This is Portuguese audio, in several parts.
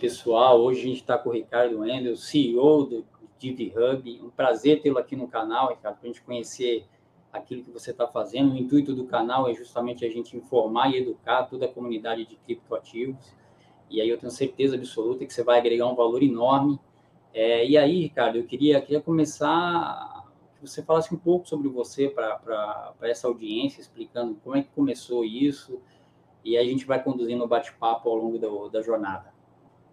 Pessoal. Hoje a gente está com o Ricardo Endel, CEO do DivHub. Um prazer tê-lo aqui no canal, Ricardo, para a gente conhecer aquilo que você está fazendo. O intuito do canal é justamente a gente informar e educar toda a comunidade de criptoativos. E aí eu tenho certeza absoluta que você vai agregar um valor enorme. É, e aí, Ricardo, eu queria, queria começar que você falasse um pouco sobre você para essa audiência, explicando como é que começou isso, e a gente vai conduzindo o bate-papo ao longo da jornada.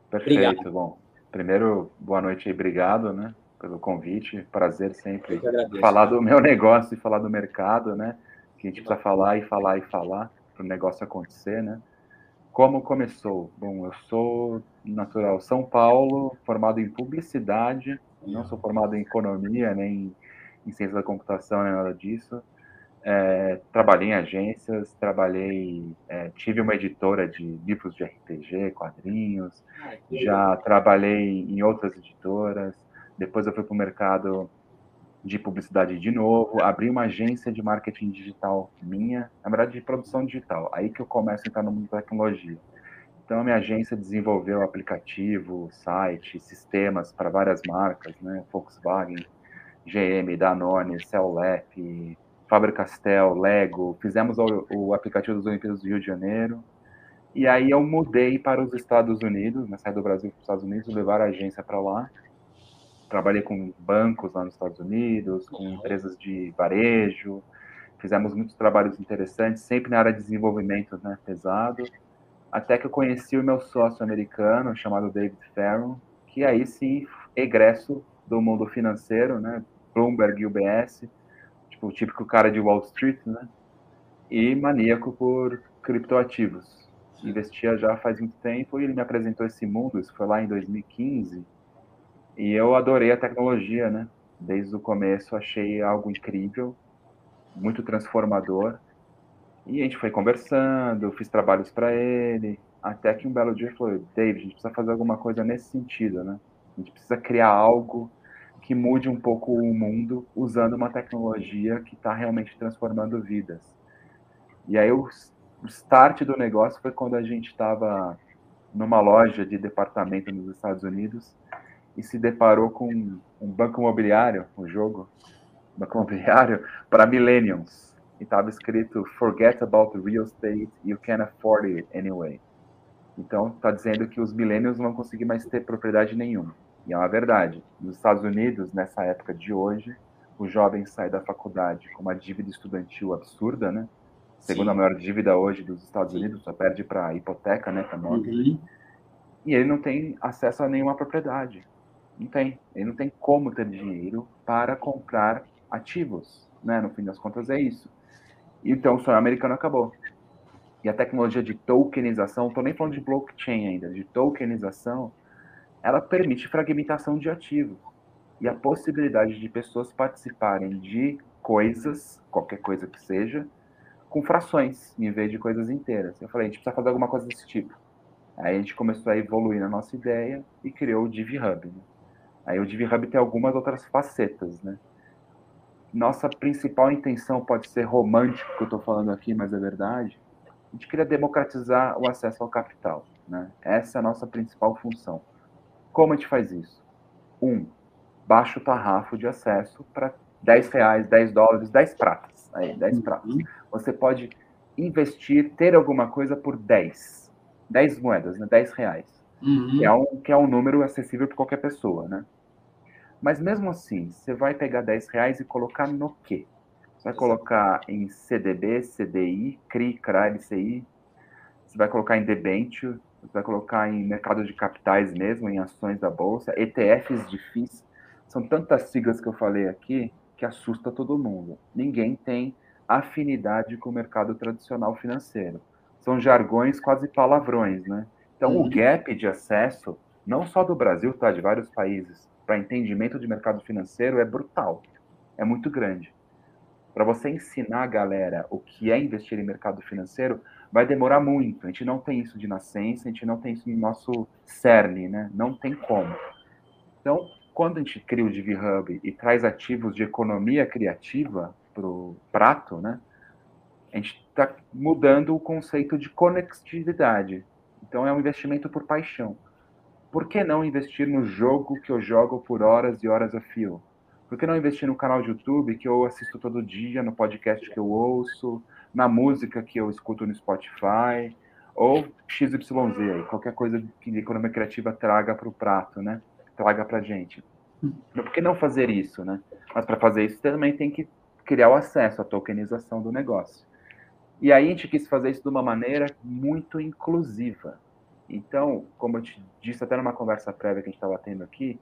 Perfeito, Obrigado. bom. Primeiro, boa noite e obrigado, né, pelo convite. Prazer sempre falar do meu negócio e falar do mercado, né? Que a gente precisa falar e falar e falar para o negócio acontecer, né? Como começou? Bom, eu sou natural São Paulo, formado em publicidade, não sou formado em economia, nem em ciência da computação, nem nada disso. É, trabalhei em agências, trabalhei, é, tive uma editora de livros de RPG, quadrinhos, já trabalhei em outras editoras, depois eu fui para o mercado de publicidade de novo, abri uma agência de marketing digital minha, na verdade de produção digital, aí que eu começo a entrar no mundo da tecnologia. Então a minha agência desenvolveu aplicativo, site, sistemas para várias marcas, né, Volkswagen, GM, Danone, Cellep, Faber-Castell, Lego, fizemos o, o, aplicativo dos Olimpíadas do Rio de Janeiro, e aí eu mudei para os Estados Unidos, né, saí do Brasil para os Estados Unidos, levar a agência para lá, trabalhei com bancos lá nos Estados Unidos, com empresas de varejo, fizemos muitos trabalhos interessantes, sempre na área de desenvolvimento né, pesado, até que eu conheci o meu sócio americano, chamado David Farron, que aí sim, egresso do mundo financeiro, né, Bloomberg e UBS, tipo, o típico cara de Wall Street, né, e maníaco por criptoativos. Investia já faz muito tempo e ele me apresentou esse mundo, isso foi lá em 2015, e eu adorei a tecnologia, né? Desde o começo achei algo incrível, muito transformador. E a gente foi conversando, fiz trabalhos para ele, até que um belo dia ele falou: David, a gente precisa fazer alguma coisa nesse sentido, né? A gente precisa criar algo que mude um pouco o mundo usando uma tecnologia que está realmente transformando vidas. E aí o, o start do negócio foi quando a gente estava numa loja de departamento nos Estados Unidos e se deparou com um banco imobiliário, um jogo, banco imobiliário para millennials. E estava escrito Forget about real estate, you can afford it anyway. Então está dizendo que os millennials não vão conseguir mais ter propriedade nenhuma. E é uma verdade. Nos Estados Unidos, nessa época de hoje, o jovem sai da faculdade com uma dívida estudantil absurda, né? Segunda maior dívida hoje dos Estados Unidos, só perde para hipoteca, né, para Uhum. E ele não tem acesso a nenhuma propriedade. Não tem. Ele não tem como ter dinheiro para comprar ativos. Né? No fim das contas, é isso. Então, o sonho americano acabou. E a tecnologia de tokenização, estou nem falando de blockchain ainda, de tokenização, ela permite fragmentação de ativos. E a possibilidade de pessoas participarem de coisas, qualquer coisa que seja, com frações, em vez de coisas inteiras. Eu falei, a gente precisa fazer alguma coisa desse tipo. Aí a gente começou a evoluir na nossa ideia e criou o DivHub. Né? Aí o DivHub tem algumas outras facetas, né? Nossa principal intenção pode ser romântico, que eu estou falando aqui, mas é verdade. A gente queria democratizar o acesso ao capital, né? Essa é a nossa principal função. Como a gente faz isso? Um, baixa o tarrafo de acesso para 10 reais, 10 dólares, 10 pratas. Aí, 10 pratas. Uhum. Você pode investir, ter alguma coisa por 10. 10 moedas, né? 10 reais. Uhum. Que, é um, que é um número acessível para qualquer pessoa, né? Mas mesmo assim, você vai pegar 10 reais e colocar no quê? Você vai colocar em CDB, CDI, CRI, CRA, LCI, você vai colocar em debenture, você vai colocar em mercado de capitais mesmo, em ações da bolsa, ETFs de FIIs. São tantas siglas que eu falei aqui que assusta todo mundo. Ninguém tem afinidade com o mercado tradicional financeiro. São jargões quase palavrões, né? Então, uhum. o gap de acesso, não só do Brasil, tá? De vários países, para entendimento de mercado financeiro é brutal, é muito grande. Para você ensinar a galera o que é investir em mercado financeiro, vai demorar muito. A gente não tem isso de nascença, a gente não tem isso no nosso cerne, né? Não tem como. Então, quando a gente cria o DivHub e traz ativos de economia criativa para o prato, né? A gente está mudando o conceito de conectividade. Então, é um investimento por paixão. por que não investir no jogo que eu jogo por horas e horas a fio? Por que não investir no canal de YouTube que eu assisto todo dia, no podcast que eu ouço, na música que eu escuto no Spotify, ou XYZ, qualquer coisa que a economia criativa traga para o prato, né? Traga para gente. Por que não fazer isso, né? Mas para fazer isso também tem que criar o acesso à tokenização do negócio. E aí a gente quis fazer isso de uma maneira muito inclusiva. Então, como eu te disse até numa conversa prévia que a gente estava tendo aqui,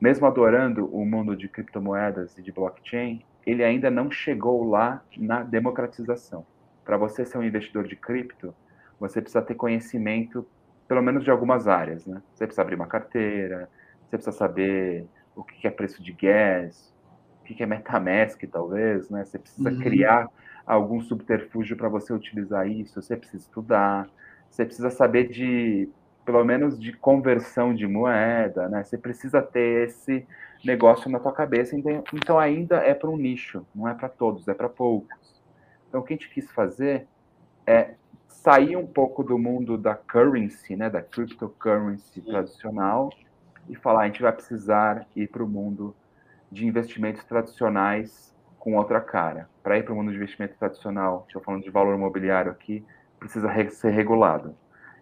mesmo adorando o mundo de criptomoedas e de blockchain, ele ainda não chegou lá na democratização. Para você ser um investidor de cripto, você precisa ter conhecimento, pelo menos de algumas áreas, né? Você precisa abrir uma carteira, você precisa saber o que é preço de gas, o que é MetaMask, talvez, né? Você precisa uhum. criar algum subterfúgio para você utilizar isso, você precisa estudar, você precisa saber de, pelo menos, de conversão de moeda, né? Você precisa ter esse negócio na tua cabeça, então, então ainda é para um nicho, não é para todos, é para poucos. Então o que a gente quis fazer é sair um pouco do mundo da currency, né, da cryptocurrency tradicional e falar a gente vai precisar ir para o mundo de investimentos tradicionais com outra cara. Para ir para o mundo de investimento tradicional, estou falando de valor imobiliário aqui, precisa ser regulado.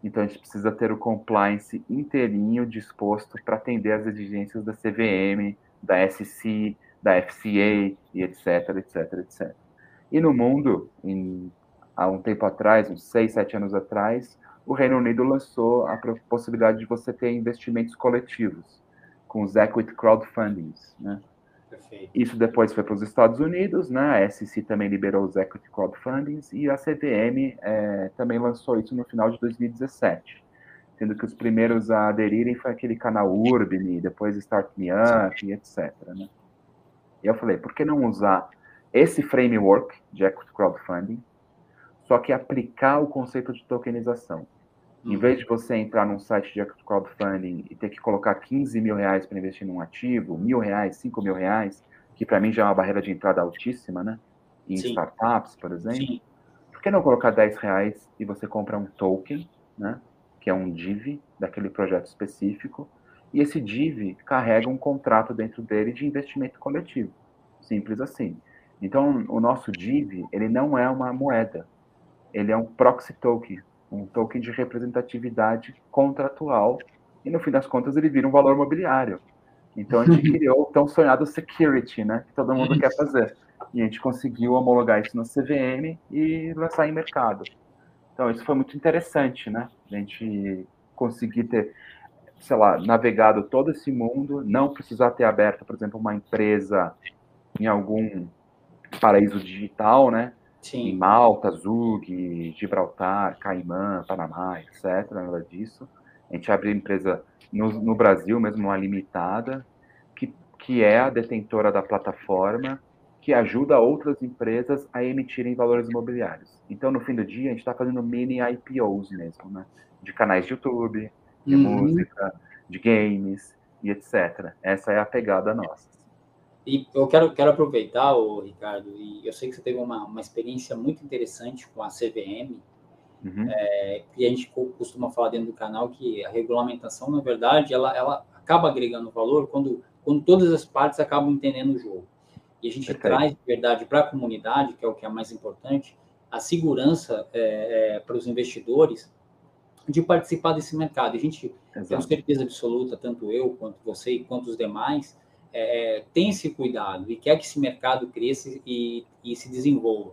Então a gente precisa ter o compliance inteirinho disposto para atender às exigências da CVM, da SC, da FCA e etc, etc, etc. E no mundo, em, há um tempo atrás, uns 6, 7 anos atrás, o Reino Unido lançou a possibilidade de você ter investimentos coletivos, com os equity crowdfundings, né? Perfeito. Isso depois foi para os Estados Unidos, né? A SEC também liberou os equity crowdfundings e a CVM é, também lançou isso no final de 2017, sendo que os primeiros a aderirem foi aquele canal Urbini, depois Start Me Up e etc. Né? E eu falei, por que não usar esse framework de equity crowdfunding, só que aplicar o conceito de tokenização? Em vez de você entrar num site de crowdfunding e ter que colocar 15 mil reais para investir num ativo, mil reais, 5 mil reais, que para mim já é uma barreira de entrada altíssima, né? Em Sim. startups, por exemplo. Sim. Por que não colocar 10 reais e você compra um token, né? Que é um DIV daquele projeto específico, e esse DIV carrega um contrato dentro dele de investimento coletivo. Simples assim. Então, o nosso DIV, ele não é uma moeda, ele é um proxy token, um token de representatividade contratual, e no fim das contas ele vira um valor mobiliário. Então a gente criou o tão sonhado security, né? Que todo mundo quer fazer. E a gente conseguiu homologar isso no CVM e lançar em mercado. Então isso foi muito interessante, né? A gente conseguir ter, sei lá, navegado todo esse mundo, não precisar ter aberto, por exemplo, uma empresa em algum paraíso digital, né? Sim. Em Malta, Zug, Gibraltar, Caimã, Panamá, etc. Nada disso. A gente abriu empresa no, no, Brasil, mesmo uma limitada, que, que é a detentora da plataforma, que ajuda outras empresas a emitirem valores imobiliários. Então, no fim do dia, a gente está fazendo mini IPOs mesmo, né? De canais de YouTube, de uhum. música, de games e etc. Essa é a pegada nossa. E eu quero, quero aproveitar, o Ricardo, e eu sei que você teve uma, uma experiência muito interessante com a CVM, uhum. é, e a gente costuma falar dentro do canal que a regulamentação, na verdade, ela, ela acaba agregando valor quando, quando todas as partes acabam entendendo o jogo. E a gente Perfeito. traz, de verdade, para a comunidade, que é o que é mais importante, a segurança é, é, para os investidores de participar desse mercado. A gente tem certeza absoluta, tanto eu, quanto você e quanto os demais, é, é, tem esse cuidado e quer que esse mercado cresça e, e, se desenvolva.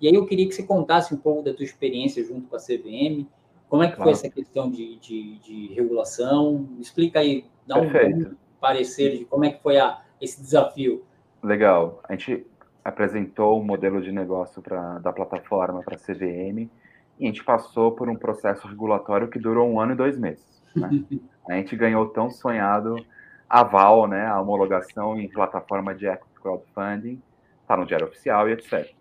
E aí eu queria que você contasse um pouco da tua experiência junto com a CVM, como é que claro. foi essa questão de, de, de, regulação? Explica aí, dá Perfeito. um parecer de como é que foi a, esse desafio. Legal. A gente apresentou o um modelo de negócio pra, da plataforma para a CVM e a gente passou por um processo regulatório que durou um ano e dois meses. Né? a gente ganhou tão sonhado aval, né, a homologação em plataforma de equity crowdfunding, está no Diário Oficial e etc.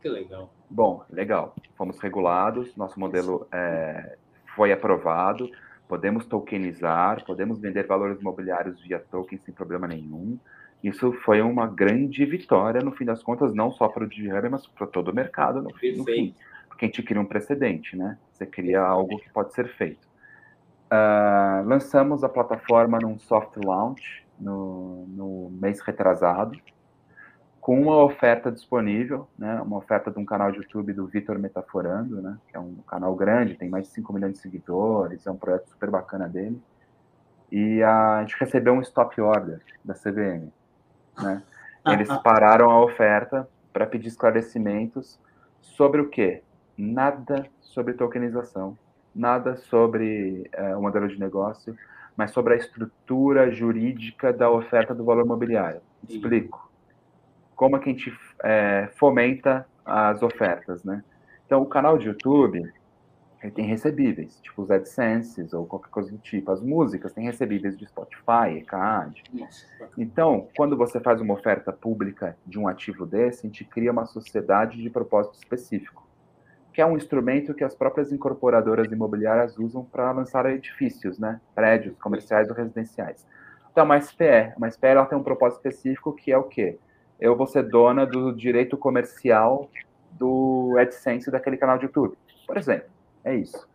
Que legal. Bom, legal. Fomos regulados, nosso modelo é, foi aprovado, podemos tokenizar, podemos vender valores imobiliários via token sem problema nenhum. Isso foi uma grande vitória, no fim das contas, não só para o Diário, mas para todo o mercado, no, no fim. Porque a gente cria um precedente, né? Você cria algo que pode ser feito. Uh, lançamos a plataforma num soft launch no, no mês retrasado, com uma oferta disponível, né, uma oferta de um canal de YouTube do Vitor Metaforando, né, que é um canal grande, tem mais de 5 milhões de seguidores, é um projeto super bacana dele. E a, a gente recebeu um stop order da CVM. Né? Eles pararam a oferta para pedir esclarecimentos sobre o quê? Nada sobre tokenização, nada sobre é, o modelo de negócio, mas sobre a estrutura jurídica da oferta do valor imobiliário. Explico como é que a gente é, fomenta as ofertas, né? Então, o canal de YouTube ele tem recebíveis, tipo os AdSenses ou qualquer coisa do tipo. As músicas têm recebíveis de Spotify, ECAD. Então, quando você faz uma oferta pública de um ativo desse, a gente cria uma sociedade de propósito específico, que é um instrumento que as próprias incorporadoras imobiliárias usam para lançar edifícios, né? Prédios comerciais ou residenciais. Então, uma SPE. Uma SPE ela tem um propósito específico que é o quê? eu vou ser dona do direito comercial do AdSense daquele canal de YouTube. Por exemplo, é isso.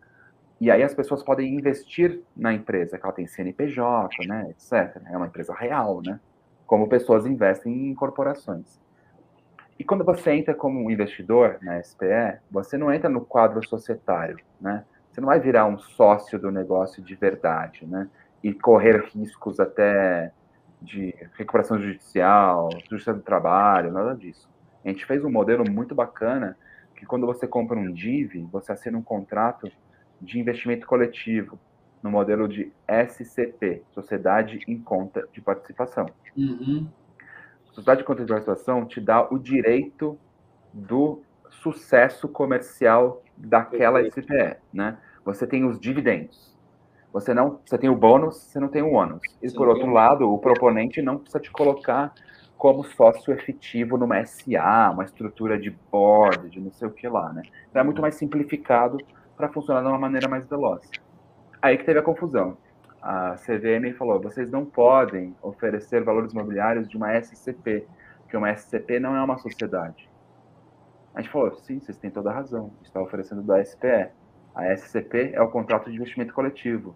E aí as pessoas podem investir na empresa, que ela tem CNPJ, né, etc. É uma empresa real, né? Como pessoas investem em corporações. E quando você entra como um investidor na SPE, você não entra no quadro societário, né? Você não vai virar um sócio do negócio de verdade, né? E correr riscos até de recuperação judicial, justiça do trabalho, nada disso. A gente fez um modelo muito bacana que quando você compra um DIV, você assina um contrato de investimento coletivo no modelo de SCP, Sociedade em Conta de Participação. Uhum. Sociedade de Participação te dá o direito do sucesso comercial daquela SCPE, né? Você tem os dividendos. Você não, você tem o bônus, você não tem o ônus. E por outro lado, o proponente não precisa te colocar como sócio efetivo numa SA, uma estrutura de board, de não sei o que lá, né? Então é muito mais simplificado para funcionar de uma maneira mais veloz. Aí que teve a confusão. A CVM falou: vocês não podem oferecer valores imobiliários de uma SCP, porque uma SCP não é uma sociedade. A gente falou: sim, vocês têm toda a razão, está oferecendo da SPE. A SCP é o contrato de investimento coletivo.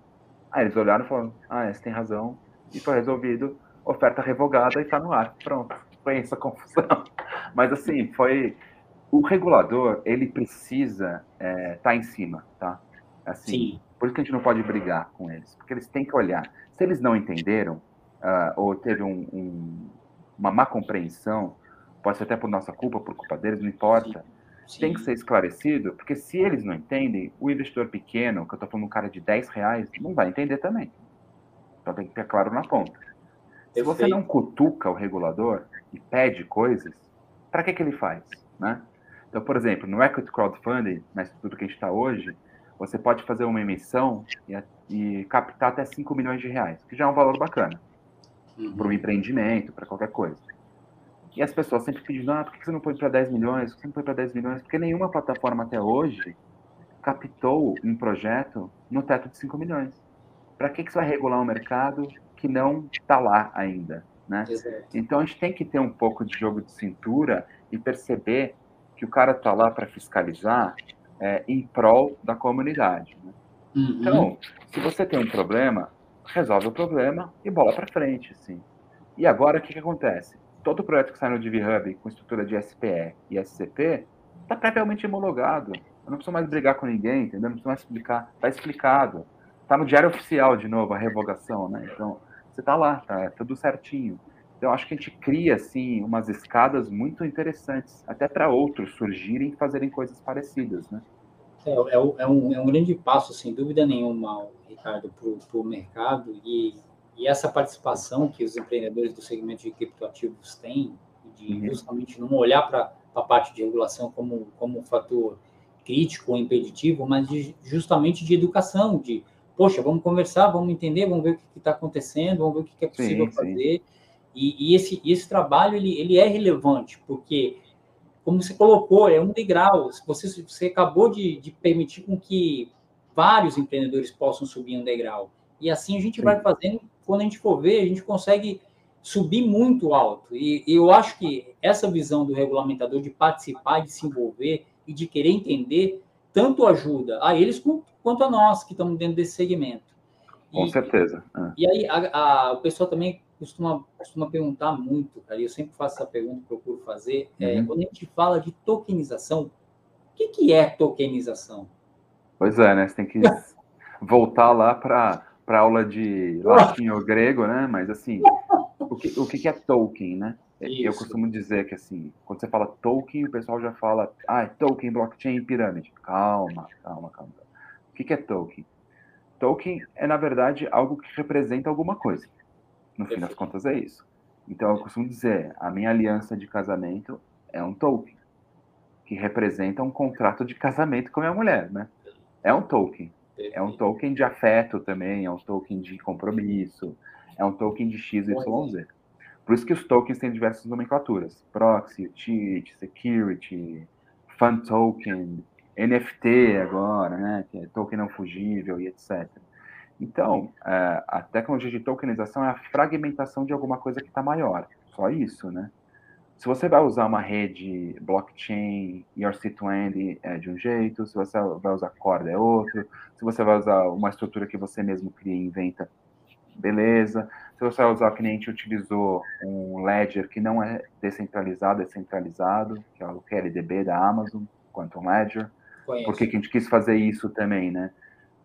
Aí eles olharam e falaram: ah, você tem razão. E foi resolvido, oferta revogada e está no ar. Pronto, foi essa confusão. Mas assim, foi. O regulador, ele precisa estar é, tá em cima, tá? Assim, Sim. Por isso que a gente não pode brigar com eles, porque eles têm que olhar. Se eles não entenderam, uh, ou teve um, um, uma má compreensão, pode ser até por nossa culpa, por culpa deles, não importa. Sim Sim. tem que ser esclarecido, porque se eles não entendem, o investidor pequeno, que eu estou falando um cara de 10 reais, não vai entender também. Então tem que ter claro na ponta. Se você não cutuca o regulador e pede coisas, para que, que ele faz? Né? Então, por exemplo, no Equity Crowdfunding, na estrutura que a gente está hoje, você pode fazer uma emissão e, e, captar até 5 milhões de reais, que já é um valor bacana uhum. para um empreendimento, para qualquer coisa. E as pessoas sempre pedindo, ah, por que você não põe para 10 milhões? Por que você não põe para 10 milhões? Porque nenhuma plataforma até hoje captou um projeto no teto de 5 milhões. Para que, que você vai regular um mercado que não está lá ainda? Né? Então a gente tem que ter um pouco de jogo de cintura e perceber que o cara está lá para fiscalizar é, em prol da comunidade. Né? Uhum. Então, se você tem um problema, resolve o problema e bola para frente, sim. E agora o que, que acontece? todo projeto que sai no DivHub com estrutura de SPE e SCP está previamente homologado. Eu não preciso mais brigar com ninguém, entendeu? Não preciso mais explicar. Está explicado. Está no diário oficial de novo a revogação, né? Então, você está lá, tá tudo certinho. Então, acho que a gente cria, assim, umas escadas muito interessantes, até para outros surgirem e fazerem coisas parecidas, né? É, é, é, um, é um grande passo, sem dúvida nenhuma, Ricardo, para o mercado e e essa participação que os empreendedores do segmento de criptoativos têm, de uhum. justamente não olhar para a parte de regulação como, como um fator crítico ou impeditivo, mas de, justamente de educação, de, poxa, vamos conversar, vamos entender, vamos ver o que está acontecendo, vamos ver o que, que é possível sim, fazer. Sim. E, e, esse, esse trabalho, ele, ele é relevante, porque, como você colocou, é um degrau. Você, você acabou de, de permitir com que vários empreendedores possam subir um degrau. E assim a gente vai fazendo quando a gente for ver, a gente consegue subir muito alto. E, e eu acho que essa visão do regulamentador de participar, de se envolver e de querer entender, tanto ajuda a eles quanto a nós que estamos dentro desse segmento. Com e, certeza. É. E aí, a, a, o pessoal também costuma, costuma perguntar muito, cara, e eu sempre faço essa pergunta, procuro fazer, é, uhum. é, quando a gente fala de tokenização, o que, que é tokenização? Pois é, né? Você tem que voltar lá para a aula de latim ou grego, né? Mas, assim, o que, o que é token, né? Isso. Eu costumo dizer que, assim, quando você fala token, o pessoal já fala, ah, é token, blockchain, pirâmide. Calma, calma, calma. O que é token? Token é, na verdade, algo que representa alguma coisa. No fim das contas, é isso. Então, eu costumo dizer, a minha aliança de casamento é um token, que representa um contrato de casamento com a minha mulher, né? É um token. É um token de afeto também, é um token de compromisso, é um token de X, Y, Z. Por isso que os tokens têm diversas nomenclaturas. Proxy, cheat, security, fan token, NFT agora, né, que é token não fugível e etc. Então, é, a tecnologia de tokenização é a fragmentação de alguma coisa que está maior. Só isso, né? Se você vai usar uma rede blockchain, ERC20 é de um jeito, se você vai usar Corda é outro, se você vai usar uma estrutura que você mesmo cria e inventa, beleza. Se você vai usar que nem a gente utilizou um ledger que não é descentralizado, é centralizado, que é o QLDB da Amazon, Quantum Ledger, Conheço. Por que, que a gente quis fazer isso também, né?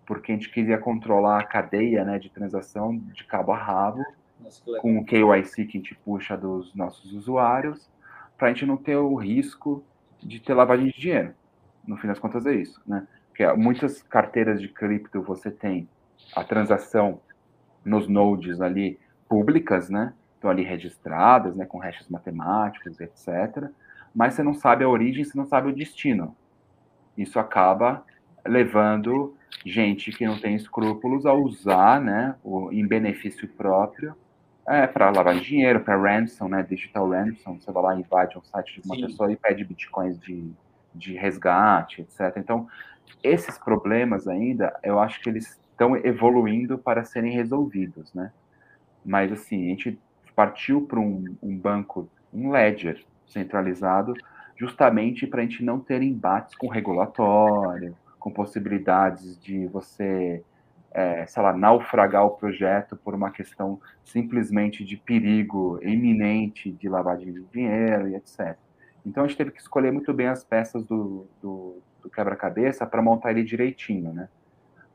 Porque a gente queria controlar a cadeia né, de transação de cabo a rabo, com o KYC que a gente puxa dos nossos usuários, para a gente não ter o risco de ter lavagem de dinheiro. No fim das contas é isso, né? Porque muitas carteiras de cripto você tem a transação nos nodes ali públicas, né? Estão ali registradas, né? Com hashes matemáticos, etc. Mas você não sabe a origem, você não sabe o destino isso acaba levando gente que não tem escrúpulos a usar, né, em benefício próprio, é, para lavar dinheiro, para ransom, né, digital ransom, você vai lá e invade um site de uma Sim. pessoa e pede bitcoins de, de resgate, etc. Então, esses problemas ainda, eu acho que eles estão evoluindo para serem resolvidos, né? Mas, assim, a gente partiu para um, um banco, um ledger centralizado, justamente para a gente não ter embates com regulatório, com possibilidades de você, é, sei lá, naufragar o projeto por uma questão simplesmente de perigo iminente de lavagem de dinheiro e etc. Então a gente teve que escolher muito bem as peças do, do, do quebra-cabeça para montar ele direitinho, né?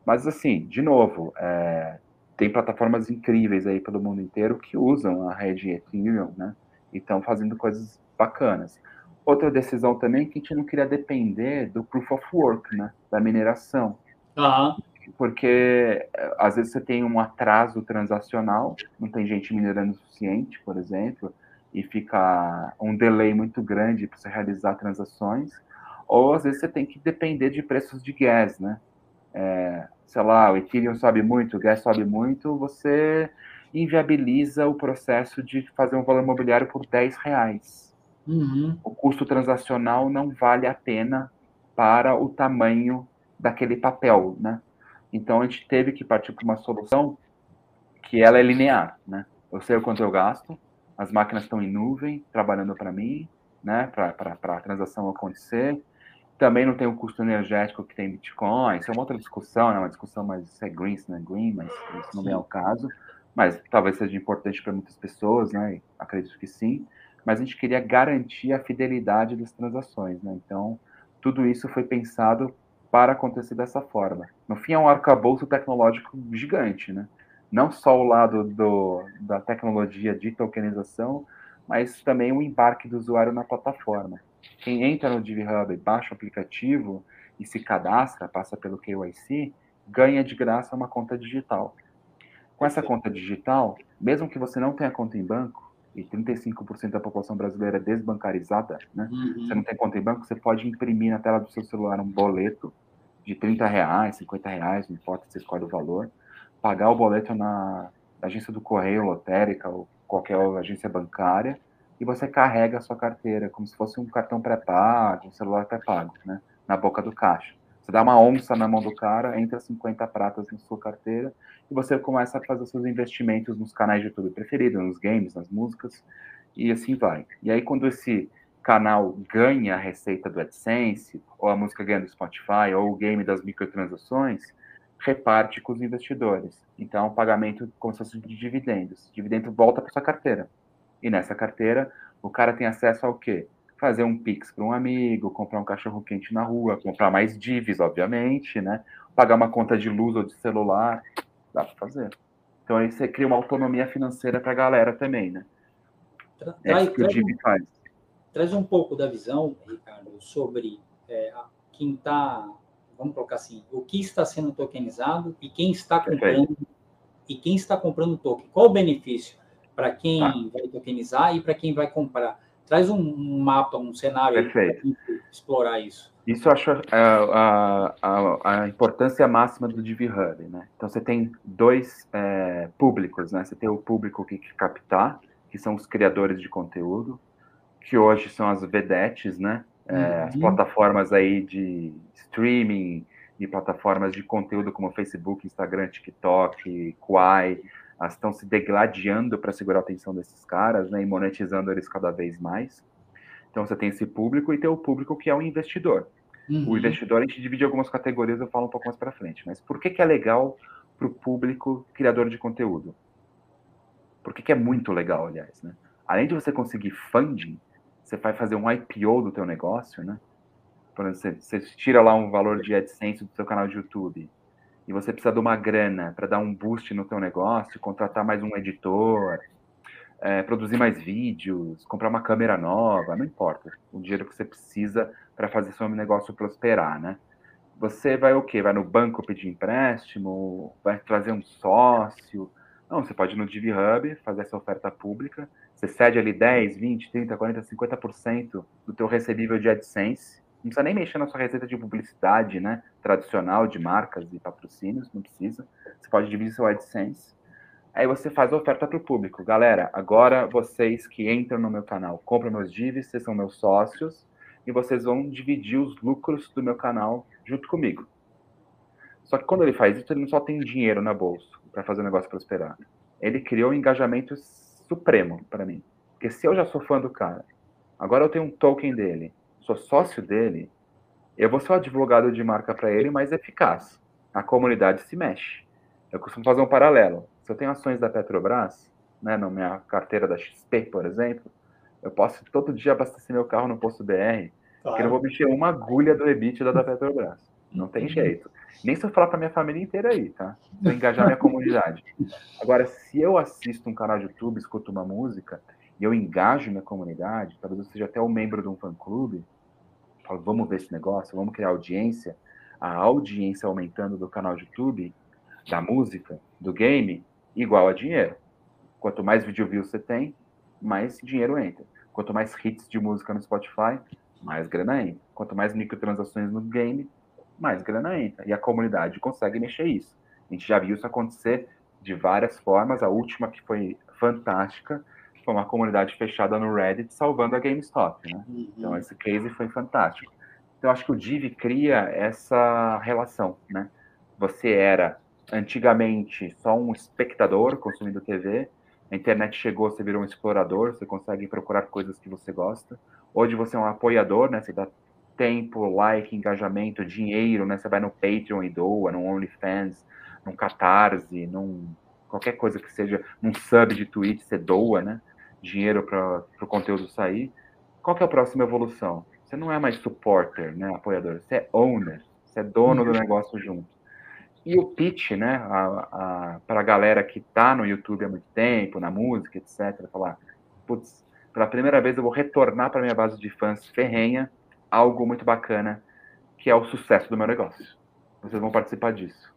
Mas assim, de novo, é, tem plataformas incríveis aí pelo mundo inteiro que usam a rede Ethereum, né? E estão fazendo coisas bacanas. Outra decisão também é que a gente não queria depender do proof of work, né? Da mineração. Uhum. Porque eh, às vezes você tem um atraso transacional, não tem gente minerando o suficiente, por exemplo, e fica um delay muito grande para você realizar transações. Ou às vezes você tem que depender de preços de gas, né? É, sei lá, o Ethereum sobe muito, o gas sobe muito, você inviabiliza o processo de fazer um valor imobiliário por 10 reais. Uhum. O custo transacional não vale a pena para o tamanho daquele papel, né? Então a gente teve que partir para uma solução que ela é linear, né? Eu sei o quanto eu gasto, as máquinas estão em nuvem, trabalhando para mim, né? Para a transação acontecer. Também não tem o custo energético que tem Bitcoin. Isso é uma outra discussão, né? Uma discussão mais se é green, se não é green, mas isso não é o caso. Mas talvez seja importante para muitas pessoas, né? Acredito que sim mas a gente queria garantir a fidelidade das transações, né? Então, tudo isso foi pensado para acontecer dessa forma. No fim, é um arcabouço tecnológico gigante, né? Não só o lado do, da tecnologia de tokenização, mas também o embarque do usuário na plataforma. Quem entra no DivHub, baixa o aplicativo e se cadastra, passa pelo KYC, ganha de graça uma conta digital. Com essa conta digital, mesmo que você não tenha conta em banco, e 35% da população brasileira é desbancarizada, né? Uhum. Você não tem conta em banco, você pode imprimir na tela do seu celular um boleto de 30 reais, 50 reais, não importa se você escolhe o valor, pagar o boleto na agência do correio, lotérica ou qualquer agência bancária, e você carrega a sua carteira como se fosse um cartão pré-pago, um celular pré-pago, né? Na boca do caixa. Você dá uma onça na mão do cara, entra 50 pratas na sua carteira e você começa a fazer seus investimentos nos canais de YouTube preferidos, nos games, nas músicas e assim vai. E aí quando esse canal ganha a receita do AdSense, ou a música ganha do Spotify, ou o game das microtransações, reparte com os investidores. Então, é um pagamento como se fosse de dividendos. O dividendo volta para sua carteira. E nessa carteira, o cara tem acesso ao quê? Fazer um Pix para um amigo, comprar um cachorro quente na rua, comprar mais divs, obviamente, né? Pagar uma conta de luz ou de celular. Dá para fazer. Então aí você cria uma autonomia financeira para a galera também, né? Tra é traz, traz, um, traz um pouco da visão, Ricardo, sobre é, quem está, vamos colocar assim, o que está sendo tokenizado e quem está comprando Perfeito. e quem está comprando token. Qual o benefício para quem tá. vai tokenizar e para quem vai comprar? Traz um mapa, um cenário para explorar isso. Isso eu acho a, a, a, a importância máxima do DiviHub, né? Então você tem dois é, públicos, né? Você tem o público que captar, que são os criadores de conteúdo, que hoje são as vedetes, né? É, uhum. As plataformas aí de streaming e plataformas de conteúdo como Facebook, Instagram, TikTok, Quai, elas estão se degladiando para segurar a atenção desses caras, né? E monetizando eles cada vez mais. Então você tem esse público e tem o público que é o investidor. Uhum. O investidor a gente divide algumas categorias, eu falo um pouco mais para frente. Mas por que, que é legal para o público criador de conteúdo? Por que, que é muito legal, aliás, né? Além de você conseguir funding, você vai fazer um IPO do teu negócio, né? Por exemplo, você, você tira lá um valor de AdSense do seu canal de YouTube e você precisa de uma grana para dar um boost no teu negócio, contratar mais um editor, é, produzir mais vídeos, comprar uma câmera nova, não importa. O dinheiro que você precisa para fazer seu negócio prosperar, né? Você vai o quê? Vai no banco pedir empréstimo? Vai trazer um sócio? Não, você pode ir no DivHub, fazer essa oferta pública. Você cede ali 10, 20, 30, 40, 50% do teu recebível de AdSense. Não precisa nem mexer na sua receita de publicidade, né? Tradicional, de marcas e patrocínios, não precisa. Você pode dividir seu AdSense Aí você faz a oferta para o público. Galera, agora vocês que entram no meu canal, compram meus divs, vocês são meus sócios, e vocês vão dividir os lucros do meu canal junto comigo. Só que quando ele faz isso, ele não só tem dinheiro na bolsa para fazer o negócio prosperar. Ele criou um engajamento supremo para mim. Porque se eu já sou fã do cara, agora eu tenho um token dele, sou sócio dele, eu vou ser o advogado de marca para ele mais eficaz. A comunidade se mexe. Eu costumo fazer um paralelo. Se eu tenho ações da Petrobras, né, na minha carteira da XP, por exemplo, eu posso todo dia abastecer meu carro no posto BR, claro. porque eu não vou mexer uma agulha do EBITDA da Petrobras. Não tem jeito. Nem se eu falar para minha família inteira aí, tá? Vou engajar minha comunidade. Agora, se eu assisto um canal de YouTube, escuto uma música, e eu engajo minha comunidade, talvez eu seja até um membro de um fã-clube, falo, vamos ver esse negócio, vamos criar audiência, a audiência aumentando do canal de YouTube, da música, do game, igual a dinheiro. Quanto mais video views você tem, mais dinheiro entra. Quanto mais hits de música no Spotify, mais grana entra. Quanto mais microtransações no game, mais grana entra. E a comunidade consegue mexer isso. A gente já viu isso acontecer de várias formas. A última que foi fantástica foi uma comunidade fechada no Reddit salvando a GameStop. Né? Uhum. Então esse case foi fantástico. Então acho que o Div cria essa relação, né? Você era antigamente só um espectador consumindo TV. A internet chegou, você virou um explorador, você consegue procurar coisas que você gosta. Hoje você é um apoiador, né? Você dá tempo, like, engajamento, dinheiro, né? Você vai no Patreon e doa, no OnlyFans, num Catarse, num qualquer coisa que seja, num sub de Twitch, você doa, né? Dinheiro para o conteúdo sair. Qual que é a próxima evolução? Você não é mais supporter, né? Apoiador, você é owner, você é dono do uhum. negócio junto. E o pitch, né, para a galera que está no YouTube há muito tempo, na música, etc., falar, putz, pela primeira vez eu vou retornar para minha base de fãs ferrenha algo muito bacana, que é o sucesso do meu negócio. Vocês vão participar disso.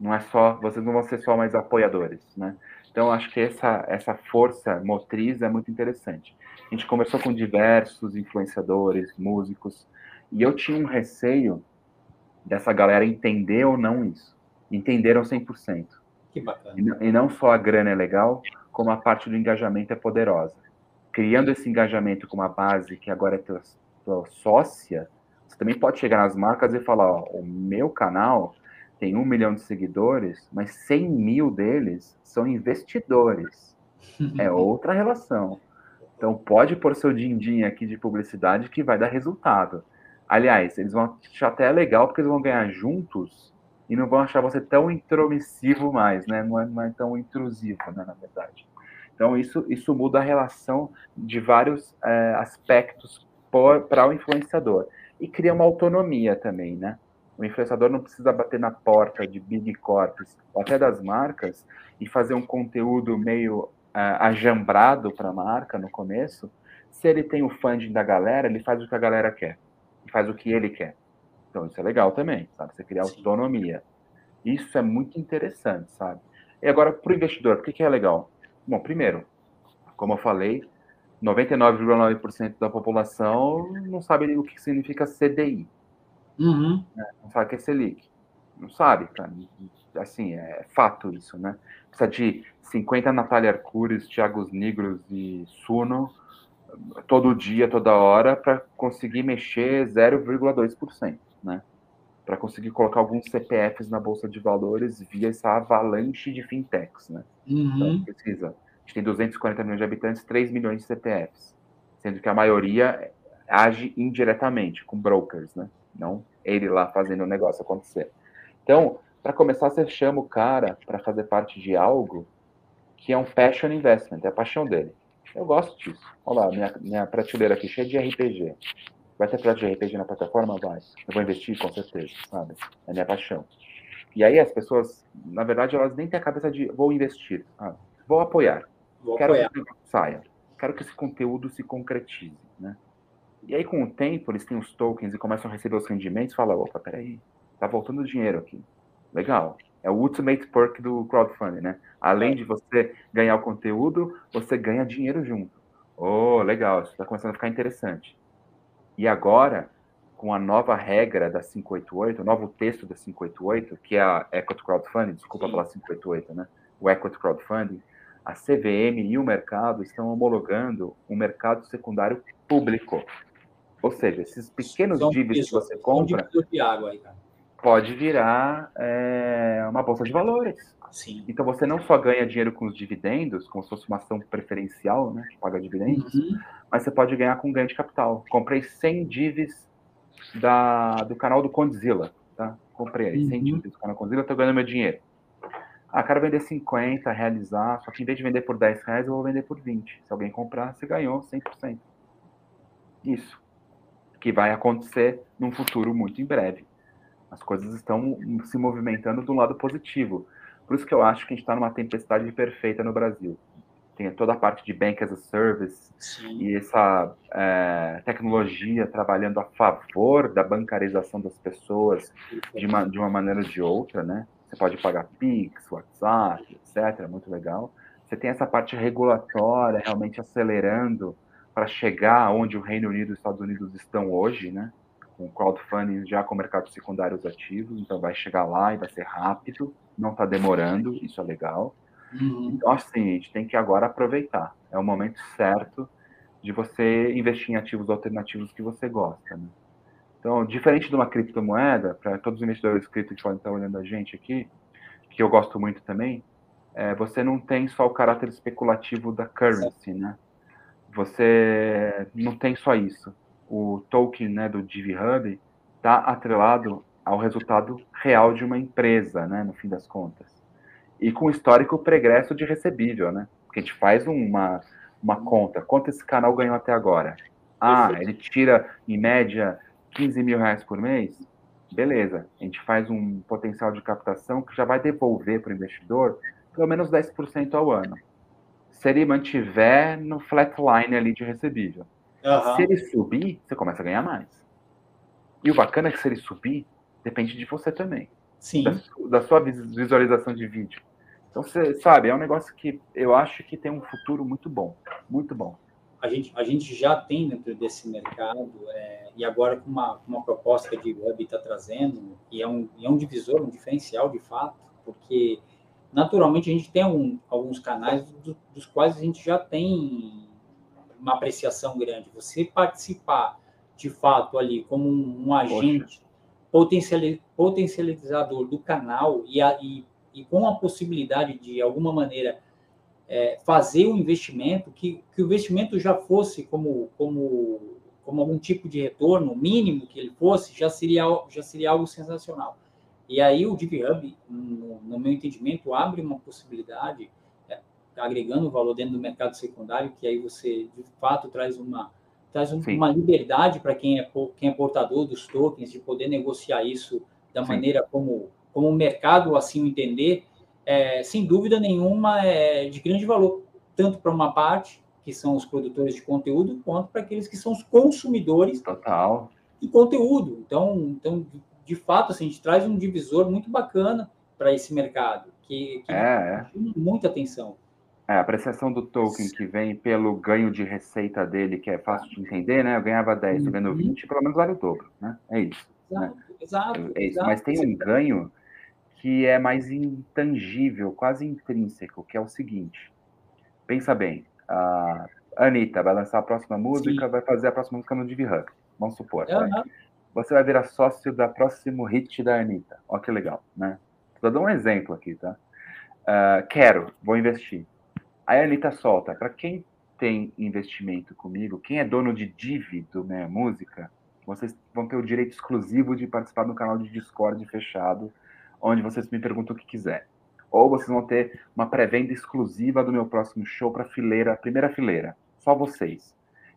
Não é só, vocês não vão ser só mais apoiadores, né? Então acho que essa essa força motriz é muito interessante. A gente conversou com diversos influenciadores, músicos, e eu tinha um receio dessa galera entender ou não isso entenderam 100%. Que bacana. E não só a grana é legal, como a parte do engajamento é poderosa. Criando esse engajamento com uma base que agora é tua, tua sócia, você também pode chegar nas marcas e falar: ó, o meu canal tem um milhão de seguidores, mas 100 mil deles são investidores. É outra relação. Então pode pôr seu din-din aqui de publicidade que vai dar resultado. Aliás, eles vão achar até legal porque eles vão ganhar juntos e não vão achar você tão intromissivo mais, né? Não é, não é tão intrusivo, né, na verdade. Então, isso, isso muda a relação de vários é, aspectos para o influenciador. E cria uma autonomia também, né? O influenciador não precisa bater na porta de big corps ou até das marcas e fazer um conteúdo meio uh, ajambrado para a marca no começo. Se ele tem o funding da galera, ele faz o que a galera quer. E faz o que ele quer. Então, isso é legal também, sabe? Você criar Sim. autonomia. Isso é muito interessante, sabe? E agora, para o investidor, por que, que é legal? Bom, primeiro, como eu falei, 99,9% da população não sabe o que significa CDI. Uhum. Né? Não sabe o que é Selic. Não sabe, cara. Assim, é fato isso, né? Precisa de 50 Natália Arcures, Thiagos Negros e Suno todo dia, toda hora, para conseguir mexer 0,2%, né? Para conseguir colocar alguns CPFs na Bolsa de Valores via essa avalanche de fintechs, né? Uhum. Então, precisa. A gente tem 240 milhões de habitantes, 3 milhões de CPFs, sendo que a maioria age indiretamente, com brokers, né? Não ele lá fazendo o negócio acontecer. Então, para começar, você chama o cara para fazer parte de algo que é um passion investment, é a paixão dele. Eu gosto disso. Olha lá, minha, minha prateleira aqui cheia de RPG. Vai ter prato de RPG na plataforma? Vai. Eu vou investir, com certeza, sabe? É minha paixão. E aí as pessoas, na verdade, elas nem têm a cabeça de vou investir. Ah, vou apoiar. Vou Quero apoiar. que saia. Quero que esse conteúdo se concretize, né? E aí, com o tempo, eles têm os tokens e começam a receber os rendimentos, fala, opa, peraí, tá voltando dinheiro aqui. Legal. É o ultimate perk do crowdfunding, né? Além de você ganhar o conteúdo, você ganha dinheiro junto. Oh, legal, isso está começando a ficar interessante. E agora, com a nova regra da 588, o novo texto da 588, que é a Equity Crowdfunding, desculpa Sim. falar 588, né? O Equity Crowdfunding, a CVM e o mercado estão homologando um mercado secundário público. Ou seja, esses pequenos São que você compra aí, pode virar é, uma bolsa de valores. Sim. Então você não só ganha dinheiro com os dividendos, como se fosse uma ação preferencial, né, que paga dividendos, uhum. mas você pode ganhar com ganho de capital. Comprei 100 divs da, do canal do Condzilla, tá? Comprei aí, uhum. 100 divs do canal Condzilla, estou ganhando meu dinheiro. Ah, quero vender 50, realizar, só que em vez de vender por 10 reais, eu vou vender por 20. Se alguém comprar, você ganhou 100%. Isso que vai acontecer num futuro muito em breve. As coisas estão se movimentando do lado positivo. Por isso que eu acho que a gente está numa tempestade perfeita no Brasil. Tem toda a parte de Bank as a Service Sim. e essa é, tecnologia trabalhando a favor da bancarização das pessoas de uma, de uma maneira ou de outra, né? Você pode pagar Pix, WhatsApp, etc. Muito legal. Você tem essa parte regulatória realmente acelerando para chegar onde o Reino Unido e os Estados Unidos estão hoje, né? Com crowdfunding já com mercados secundários ativos, então vai chegar lá e vai ser rápido, não está demorando, isso é legal. Uhum. Então, assim, a gente tem que agora aproveitar. É o momento certo de você investir em ativos alternativos que você gosta, né? Então, diferente de uma criptomoeda, para todos os investidores cripto que podem estar olhando a gente aqui, que eu gosto muito também, é, você não tem só o caráter especulativo da currency, né? Você não tem só isso. O token né, do DiviHub está atrelado ao resultado real de uma empresa, né, no fim das contas. E com histórico pregresso de recebível, né? Porque a gente faz uma, uma conta. Quanto esse canal ganhou até agora? Ah, ele tira, em média, 15 mil reais por mês? Beleza. A gente faz um potencial de captação que já vai devolver para o investidor pelo menos 10% ao ano se ele mantiver no flatline ali de recebível. Uhum. Se ele subir, você começa a ganhar mais. E o bacana é que se ele subir, depende de você também. Sim. Da, da sua visualização de vídeo. Então, você sabe, é um negócio que eu acho que tem um futuro muito bom. Muito bom. A gente, a gente já tem dentro desse mercado, é, e agora com uma, uma proposta que a Web está trazendo, e é, um, e é um divisor, um diferencial de fato, porque naturalmente a gente tem um, alguns canais do, dos quais a gente já tem uma apreciação grande. Você participar de fato ali como um, um agente potencializador do canal e, a, e, e, com a possibilidade de alguma maneira é, fazer um investimento que, que o investimento já fosse como, como, como algum tipo de retorno mínimo que ele fosse já seria já seria algo sensacional E aí o Deep Hub, no, no meu entendimento, abre uma possibilidade, é, agregando valor dentro do mercado secundário, que aí você, de fato, traz uma, traz um, uma liberdade para quem é, quem é portador dos tokens, de poder negociar isso da Sim. maneira como, como o mercado assim o entender, é, sem dúvida nenhuma, é de grande valor, tanto para uma parte, que são os produtores de conteúdo, quanto para aqueles que são os consumidores Total. de conteúdo. Então, então de fato, assim, a gente traz um divisor muito bacana para esse mercado, que, que é, chama muita atenção. É, a apreciação do token que vem pelo ganho de receita dele, que é fácil de entender, né? Eu ganhava 10, estou ganhando 20, uhum. pelo menos vale o dobro, né? É isso. Exato, né? exato, é isso. exato. Mas tem um ganho que é mais intangível, quase intrínseco, que é o seguinte. Pensa bem, a Anitta vai lançar a próxima música, Sim. vai fazer a próxima música no Divi Hub, vamos supor. Uhum você vai virar sócio da próximo hit da Anitta. Olha que legal, né? Vou dar um exemplo aqui, tá? Uh, quero, vou investir. Aí a Anitta solta. Para quem tem investimento comigo, quem é dono de div do Minha Música, vocês vão ter o direito exclusivo de participar do canal de Discord fechado, onde vocês me perguntam o que quiser. Ou vocês vão ter uma pré-venda exclusiva do meu próximo show para fileira, primeira fileira. Só vocês.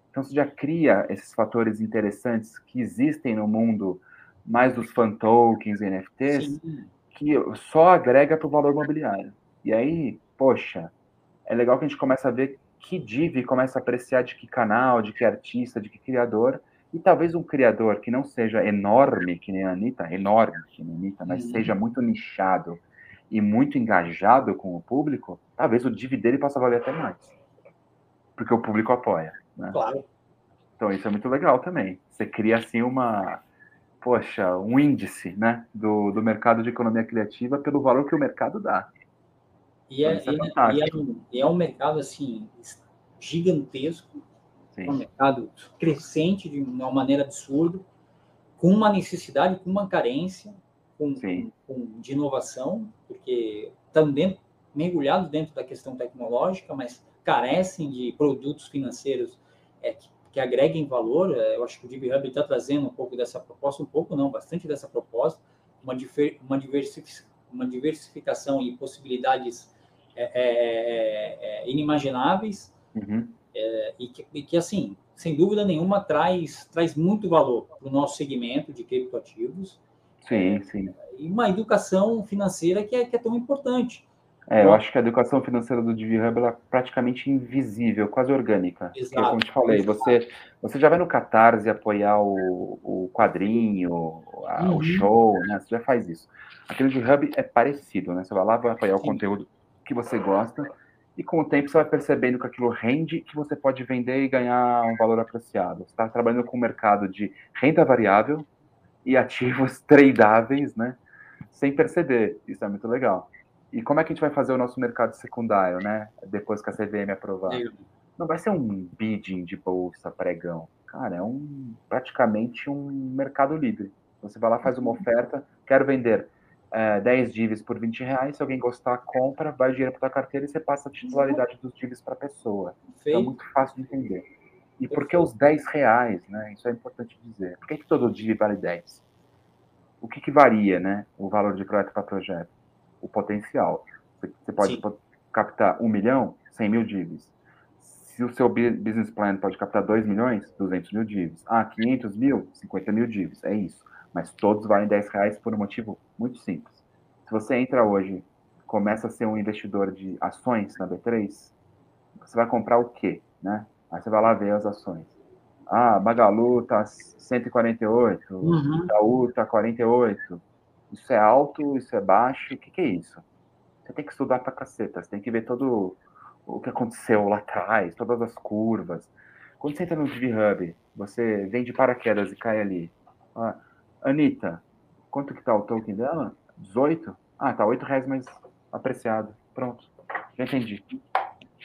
Então, você já cria esses fatores interessantes que existem no mundo mais dos fan tokens e NFTs, Sim. que só agrega para o valor imobiliário. E aí, poxa, é legal que a gente começa a ver que div começa a apreciar de que canal, de que artista, de que criador, e talvez um criador que não seja enorme, que nem a Anitta, enorme que nem a Anitta, mas uhum. seja muito nichado e muito engajado com o público, talvez o div dele possa valer até mais. Porque o público apoia. Né? Claro. Então isso é muito legal também. Você cria assim uma, poxa, um índice, né, do, do mercado de economia criativa pelo valor que o mercado dá. E é, então, é, e é, e é, um mercado assim gigantesco, Sim. um mercado crescente de uma maneira absurda, com uma necessidade, com uma carência, com, com de inovação, porque também mergulhados dentro da questão tecnológica, mas carecem de produtos financeiros é, que, que, agreguem valor. É, eu acho que o DB Hub está trazendo um pouco dessa proposta, um pouco não, bastante dessa proposta, uma, difer, uma, uma diversificação e possibilidades é, é, é, inimagináveis, uhum. e, que, e, que, assim, sem dúvida nenhuma, traz, traz muito valor para o nosso segmento de criptoativos. Sim, sim. E uma educação financeira que é, que é tão importante. É, eu acho que a educação financeira do DiviHub é praticamente invisível, quase orgânica. Exato. Porque, como te falei, você, você já vai no Catarse apoiar o, o quadrinho, a, uhum. o show, né? Você já faz isso. Aqui no DiviHub é parecido, né? Você vai lá, vai apoiar Sim. o conteúdo que você gosta, e com o tempo você vai percebendo que aquilo rende, que você pode vender e ganhar um valor apreciado. Você está trabalhando com um mercado de renda variável e ativos tradáveis, né? Sem perceber. Isso é muito legal. E como é que a gente vai fazer o nosso mercado secundário, né? Depois que a CVM aprovar? Não vai ser um bidding de bolsa, pregão. Cara, é um praticamente um mercado livre. Você vai lá, faz uma oferta, quero vender é, 10 divs por 20 reais, se alguém gostar, compra, vai o dinheiro para tua carteira e você passa a titularidade dos divs para a pessoa. Então, é muito fácil de entender. E por que os 10 reais, né? Isso é importante dizer. Por que, que todo div vale 10? O que, que varia, né? O valor de projeto para projeto? O potencial. Você pode Sim. captar um milhão, 100 mil divs. Se o seu business plan pode captar 2 milhões, 200 mil divs. Ah, 500 mil, 50 mil divs. É isso. Mas todos valem 10 reais por um motivo muito simples. Se você entra hoje, começa a ser um investidor de ações na B3, você vai comprar o quê? Né? Aí você vai lá ver as ações. Ah, Magalu tá 148, uhum. Itaú tá 48, isso é alto, isso é baixo, o que, que é isso? Você tem que estudar pra caceta, você tem que ver todo o que aconteceu lá atrás, todas as curvas. Quando você entra no DV você vem de paraquedas e cai ali. Ah, Anitta, quanto que tá o token dela? 18? Ah, tá 8 reais mais apreciado. Pronto, já entendi.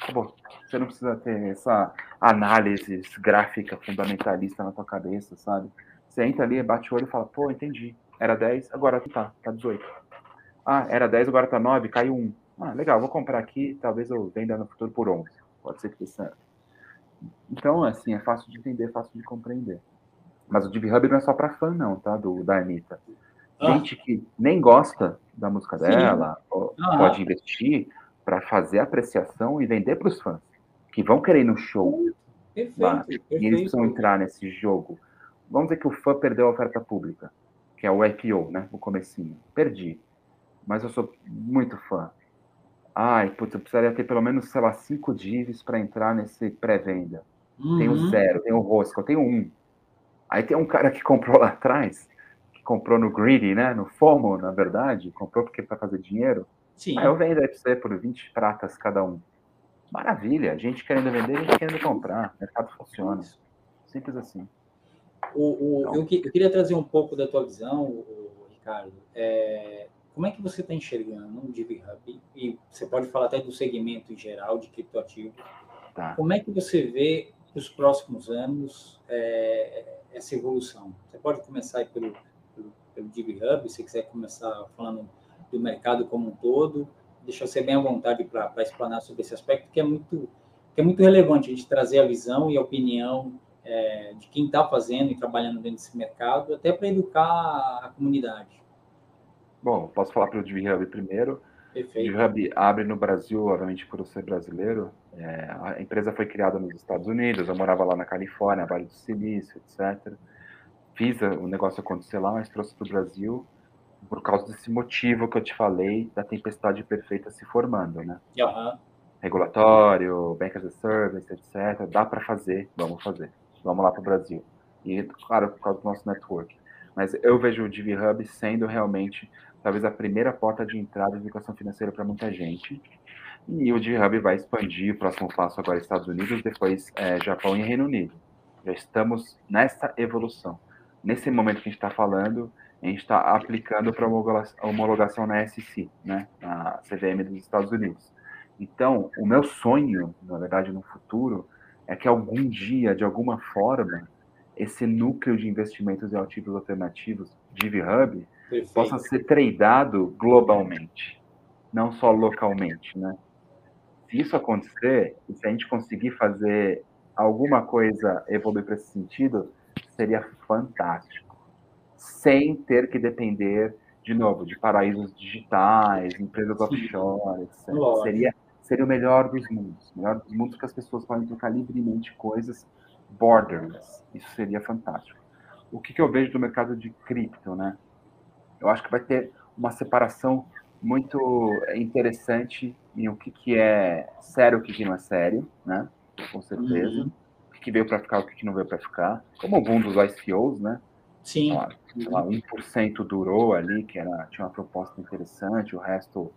Acabou. Você não precisa ter essa análise gráfica fundamentalista na tua cabeça, sabe? Você entra ali, bate o olho e fala, pô, entendi. Era 10, agora tá, tá 18. Ah, era 10, agora tá 9, caiu 1. Ah, legal, vou comprar aqui, talvez eu venda no futuro por 11. Pode ser que certo. Então, assim, é fácil de entender, fácil de compreender. Mas o Div Hub não é só para fã, não, tá? Do, da Anitta. Ah. Gente que nem gosta da música dela, ah. pode investir para fazer apreciação e vender para os fãs, que vão querer ir no show. Perfeito, perfeito. E eles precisam entrar nesse jogo. Vamos dizer que o fã perdeu a oferta pública, que é o IPO, né? O comecinho. Perdi. Mas eu sou muito fã. Ai, putz, eu precisaria ter pelo menos, sei lá, cinco divs para entrar nesse pré-venda. Uhum. Tenho zero, tenho rosca, eu tenho um. Aí tem um cara que comprou lá atrás, que comprou no Greedy, né? No FOMO, na verdade, comprou porque para fazer dinheiro. Sim. Aí eu vendo aí pra você por 20 pratas cada um. Maravilha, gente querendo vender, gente querendo comprar. O mercado funciona. Simples assim. O, o eu, eu, queria trazer um pouco da tua visão, o, Ricardo. É, como é que você está enxergando um DivHub? E você pode falar até do segmento em geral de criptoativo. Tá. Como é que você vê os próximos anos é, essa evolução? Você pode começar pelo, pelo, pelo DivHub, se quiser começar falando do mercado como um todo. Deixa você bem à vontade para explanar sobre esse aspecto, que é muito, que é muito relevante a gente trazer a visão e a opinião é, de quem está fazendo e trabalhando dentro desse mercado, até para educar a comunidade. Bom, posso falar para o DVHub primeiro. Perfeito. O DVHub abre no Brasil, obviamente por eu ser brasileiro. É, a empresa foi criada nos Estados Unidos, eu morava lá na Califórnia, Vale do Silício, etc. Fiz o negócio acontecer lá, mas trouxe para o Brasil por causa desse motivo que eu te falei da tempestade perfeita se formando, né? Uhum. Regulatório, Bank as a Service, etc. Dá para fazer, vamos fazer. Vamos lá para o Brasil. E, claro, por causa do nosso network. Mas eu vejo o DV Hub sendo realmente, talvez, a primeira porta de entrada de educação financeira para muita gente. E o DV Hub vai expandir, o próximo passo agora Estados Unidos, depois é, Japão e Reino Unido. Já estamos nessa evolução. Nesse momento que a gente está falando, a gente está aplicando para homologação na SC, né, na CVM dos Estados Unidos. Então, o meu sonho, na verdade, no futuro, é que algum dia, de alguma forma, esse núcleo de investimentos em ativos alternativos, DivHub, possa ser tradeado globalmente, não só localmente, né? Se isso acontecer, e se a gente conseguir fazer alguma coisa evoluir para esse sentido, seria fantástico sem ter que depender, de novo, de paraísos digitais, empresas offshore, etc. Seria, seria o melhor dos mundos. O melhor dos mundos que as pessoas podem trocar livremente coisas borderless. Isso seria fantástico. O que, que eu vejo do mercado de cripto, né? Eu acho que vai ter uma separação muito interessante em o que, que é sério e o que, que não é sério, né? Com certeza. Uhum. O que, veio para ficar, o que, que não veio para ficar. Como boom dos ICOs, né? Sim. Sei lá, 1% durou ali, que era, tinha uma proposta interessante, o resto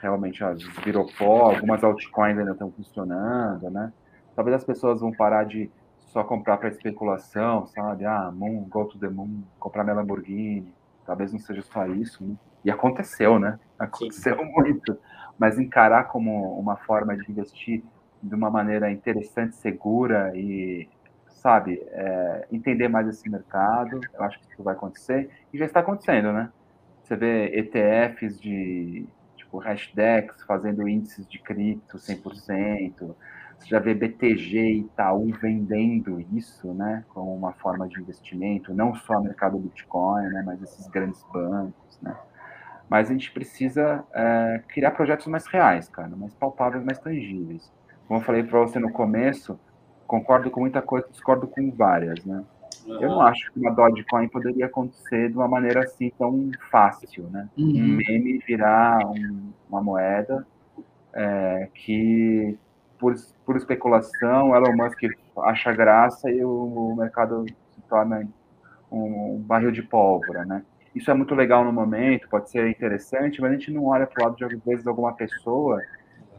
realmente ó, virou pó, algumas altcoins ainda estão funcionando, né? Talvez as pessoas vão parar de só comprar para especulação, sabe? Ah, Moon, go to the moon, comprar minha Lamborghini. Talvez não seja só isso, né? E aconteceu, né? Aconteceu Sim. muito. Mas encarar como uma forma de investir de uma maneira interessante, segura e sabe, é, entender mais esse mercado. Eu acho que isso vai acontecer e já está acontecendo, né? Você vê ETFs de tipo Hashdex fazendo índices de cripto 100%. Você já vê BTG e Itaú vendendo isso, né, como uma forma de investimento, não só o mercado Bitcoin, né, mas esses grandes bancos, né. Mas a gente precisa é, criar projetos mais reais, cara, mais palpáveis, mais tangíveis. Como eu falei para você no começo, concordo com muita coisa, discordo com várias, né? Eu não acho que uma Dogecoin poderia acontecer de uma maneira assim tão fácil, né? Uhum. Um meme virar um, uma moeda é, que, por, por especulação, Elon Musk acha graça e o, o mercado se torna um, um, barril de pólvora, né? Isso é muito legal no momento, pode ser interessante, mas a gente não olha para o lado de, às vezes, alguma pessoa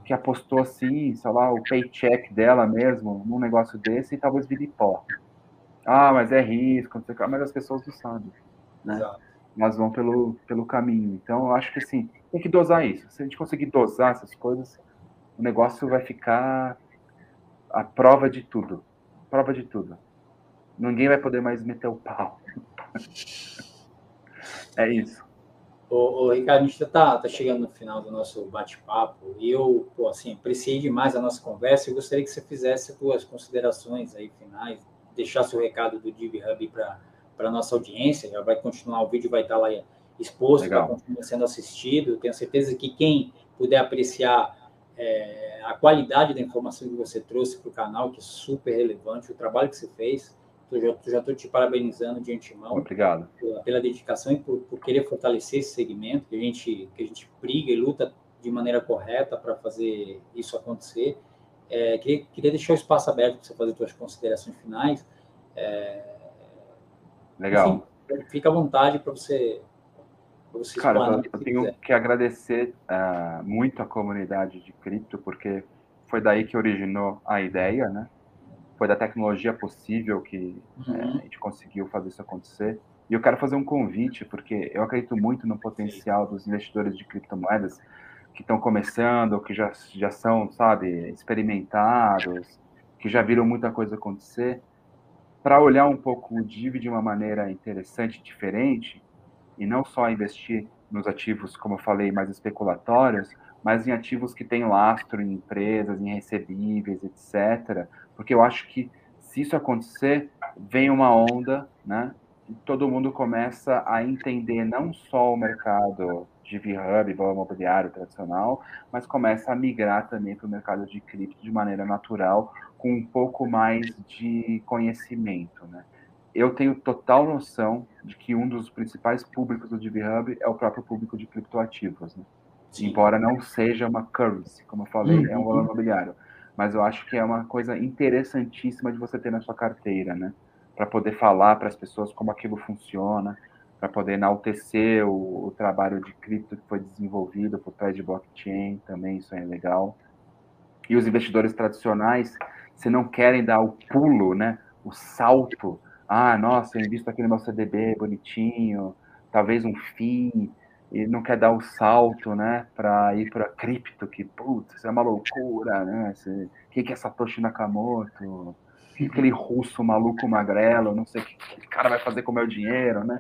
que apostou assim, sei lá, o paycheck dela mesmo, num negócio desse e talvez vire pó. Ah, mas é risco, mas as pessoas não sabem, né? Exato. Elas vão pelo, pelo caminho. Então, eu acho que assim, tem que dosar isso. Se a gente conseguir dosar essas coisas, o negócio vai ficar a prova de tudo. Prova de tudo. Ninguém vai poder mais meter o pau. é isso. Ô, Ricardo, a gente está tá chegando no final do nosso bate-papo e eu, pô, assim, apreciei demais a nossa conversa e gostaria que você fizesse suas considerações aí finais, deixasse o recado do Div Hub para a nossa audiência, já vai continuar, o vídeo vai estar tá lá exposto, está continuando sendo assistido. Tenho certeza que quem puder apreciar é, a qualidade da informação que você trouxe para o canal, que é super relevante, o trabalho que você fez. Eu já estou te parabenizando de antemão. Obrigado. Pela, pela dedicação e por, por, querer fortalecer esse segmento, que a, gente, que a gente briga e luta de maneira correta para fazer isso acontecer. É, queria, queria deixar o espaço aberto para você fazer suas considerações finais. É, Legal. Enfim, fica à vontade para você Cara, eu, eu tenho que agradecer uh, muito a comunidade de cripto, porque foi daí que originou a ideia, né? Foi da tecnologia possível que uhum. é, a gente conseguiu fazer isso acontecer. E eu quero fazer um convite, porque eu acredito muito no potencial dos investidores de criptomoedas que estão começando, que já, já são, sabe, experimentados, que já viram muita coisa acontecer, para olhar um pouco o DIV de uma maneira interessante, diferente, e não só investir nos ativos, como eu falei, mais especulatórios, mas em ativos que têm lastro em empresas, em recebíveis, etc. Porque eu acho que se isso acontecer, vem uma onda, né? E todo mundo começa a entender não só o mercado de VHub, valor imobiliário tradicional, mas começa a migrar também para o mercado de cripto de maneira natural, com um pouco mais de conhecimento, né? eu tenho total noção de que um dos principais públicos do DivHub é o próprio público de criptoativos, né? embora não seja uma currency, como eu falei, uhum. é um valor imobiliário. Mas eu acho que é uma coisa interessantíssima de você ter na sua carteira, né? Para poder falar para as pessoas como aquilo funciona, para poder enaltecer o, o, trabalho de cripto que foi desenvolvido por trás de blockchain, também isso é legal. E os investidores tradicionais, se não querem dar o pulo, né? O salto ah, nossa, eu invisto aqui no meu CDB bonitinho, talvez um FII, e não quer dar o salto, né, para ir para cripto, que, putz, isso é uma loucura, né, o que, que é Satoshi Nakamoto, que aquele russo maluco magrelo, não sei o que, que cara vai fazer com o meu dinheiro, né,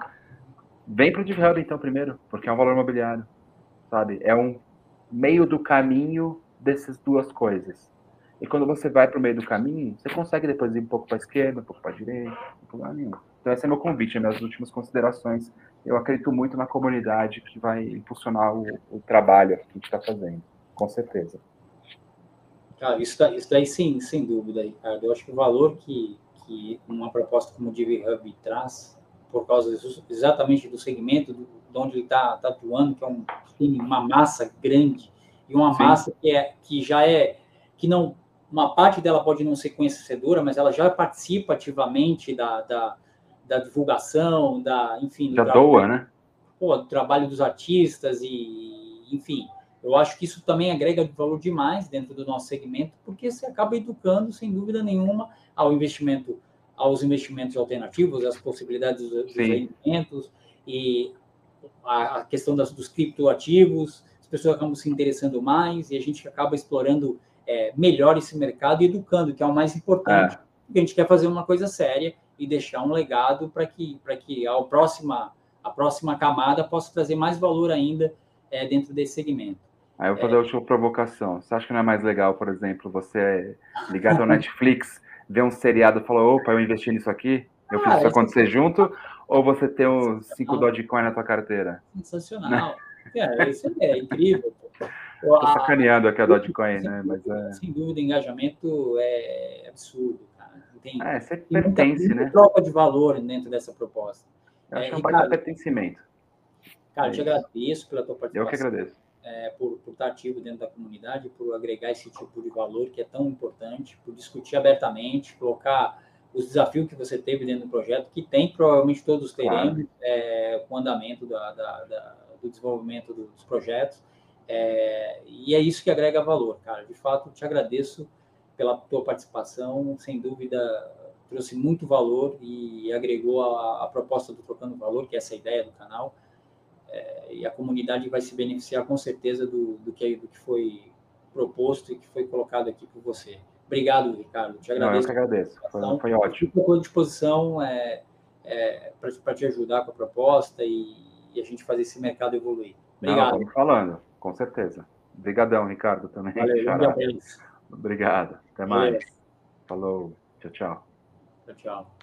vem para o DivHub, então, primeiro, porque é um valor imobiliário, sabe, é um meio do caminho dessas duas coisas. E quando você vai para o meio do caminho, você consegue depois ir um pouco para a esquerda, um pouco para a direita, um pouco para nenhum. Então, esse é meu convite, minhas últimas considerações. Eu acredito muito na comunidade que vai impulsionar o, o trabalho que a gente está fazendo, com certeza. Cara, isso, daí, isso daí sim, sem dúvida, Ricardo. Eu acho que o valor que, que uma proposta como o Divi Hub traz, por causa exatamente do segmento do, de onde ele está tá atuando, que é um, uma massa grande, e uma sim. massa que, é, que já é, que não uma parte dela pode não ser conhecedora, mas ela já participa ativamente da, da, da divulgação, da, enfim... Já doa, né? Pô, do trabalho dos artistas e, enfim, eu acho que isso também agrega valor demais dentro do nosso segmento, porque você acaba educando, sem dúvida nenhuma, ao investimento, aos investimentos alternativos, as possibilidades dos, investimentos e a, a questão das, dos criptoativos, as pessoas acabam se interessando mais e a gente acaba explorando é, melhor esse mercado e educando, que é o mais importante. É. Porque a gente quer fazer uma coisa séria e deixar um legado para que, que a, próxima, a próxima camada possa trazer mais valor ainda é, dentro desse segmento. Aí eu vou fazer é. uma provocação. Você acha que não é mais legal, por exemplo, você ligar ao Netflix, ver um seriado e falar, opa, eu investi nisso aqui, eu fiz ah, isso acontecer junto, ou você ter uns 5 Dogecoin na tua carteira? Sensacional. É, isso é incrível. Estou sacaneando aqui a Dogecoin, né? Mas é... Sem dúvida, engajamento é absurdo, cara. Tem, é, você pertence, muita, né? troca de valor dentro dessa proposta. Eu acho é, um baita pertencimento. Cara, é eu te agradeço pela tua participação. Eu que agradeço. É, por, por estar ativo dentro da comunidade, por agregar esse tipo de valor que é tão importante, por discutir abertamente, colocar os desafios que você teve dentro do projeto, que tem, provavelmente todos teremos, claro. é, com o andamento da, da, da, do desenvolvimento dos projetos. É, e é isso que agrega valor, cara. De fato, te agradeço pela tua participação, sem dúvida trouxe muito valor e agregou a, a proposta do Trocando Valor, que é essa ideia do canal, é, e a comunidade vai se beneficiar com certeza do, do, que, do que foi proposto e que foi colocado aqui por você. Obrigado, Ricardo. Te agradeço. Não, eu que agradeço. Foi, foi ótimo. Estou à disposição é, é, para te ajudar com a proposta e, e, a gente fazer esse mercado evoluir. Obrigado. Não, falando. Com certeza. Obrigadão, Ricardo, também. Valeu, Obrigado. Até mais. Valeu. Falou. Tchau, tchau. Tchau, tchau.